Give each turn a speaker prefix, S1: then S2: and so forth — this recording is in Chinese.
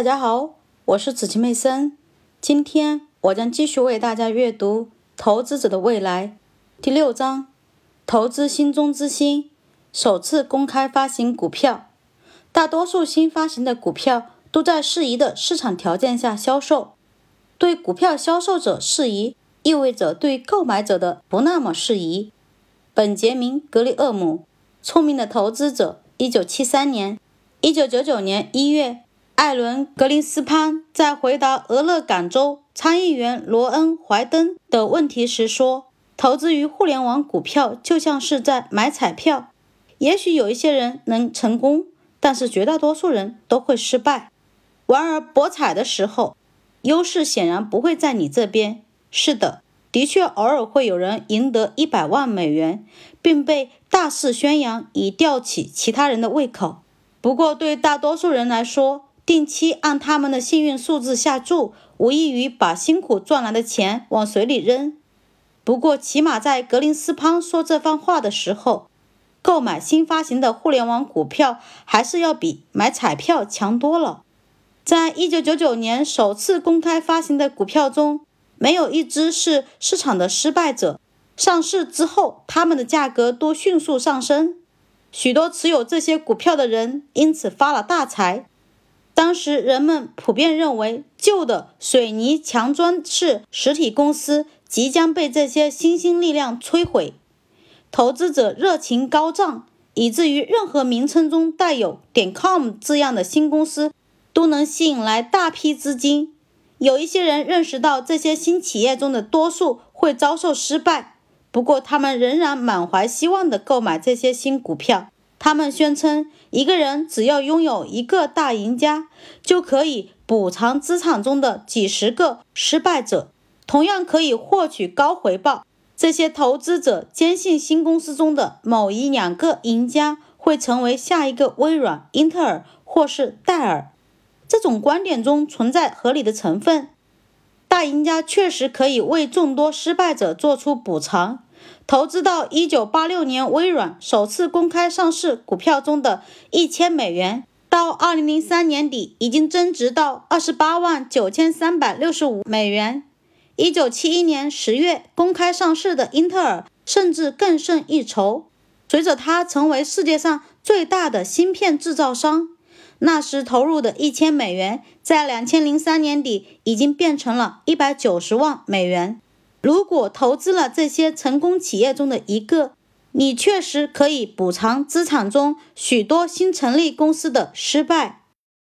S1: 大家好，我是紫晴妹森。今天我将继续为大家阅读《投资者的未来》第六章：投资心中之星。首次公开发行股票，大多数新发行的股票都在适宜的市场条件下销售。对股票销售者适宜，意味着对购买者的不那么适宜。本杰明·格里厄姆，《聪明的投资者》，一九七三年，一九九九年一月。艾伦·格林斯潘在回答俄勒冈州参议员罗恩·怀登的问题时说：“投资于互联网股票就像是在买彩票，也许有一些人能成功，但是绝大多数人都会失败。玩儿博彩的时候，优势显然不会在你这边。是的，的确偶尔会有人赢得一百万美元，并被大肆宣扬以吊起其他人的胃口。不过，对大多数人来说，定期按他们的幸运数字下注，无异于把辛苦赚来的钱往水里扔。不过，起码在格林斯潘说这番话的时候，购买新发行的互联网股票还是要比买彩票强多了。在一九九九年首次公开发行的股票中，没有一只是市场的失败者。上市之后，它们的价格都迅速上升，许多持有这些股票的人因此发了大财。当时人们普遍认为，旧的水泥墙砖式实体公司即将被这些新兴力量摧毁。投资者热情高涨，以至于任何名称中带有点 .com 字样的新公司都能吸引来大批资金。有一些人认识到这些新企业中的多数会遭受失败，不过他们仍然满怀希望地购买这些新股票。他们宣称，一个人只要拥有一个大赢家，就可以补偿资产中的几十个失败者，同样可以获取高回报。这些投资者坚信新公司中的某一两个赢家会成为下一个微软、英特尔或是戴尔。这种观点中存在合理的成分。大赢家确实可以为众多失败者做出补偿。投资到一九八六年微软首次公开上市股票中的一千美元，到二零零三年底已经增值到二十八万九千三百六十五美元。一九七一年十月公开上市的英特尔甚至更胜一筹。随着它成为世界上最大的芯片制造商，那时投入的一千美元，在两千零三年底已经变成了一百九十万美元。如果投资了这些成功企业中的一个，你确实可以补偿资产中许多新成立公司的失败。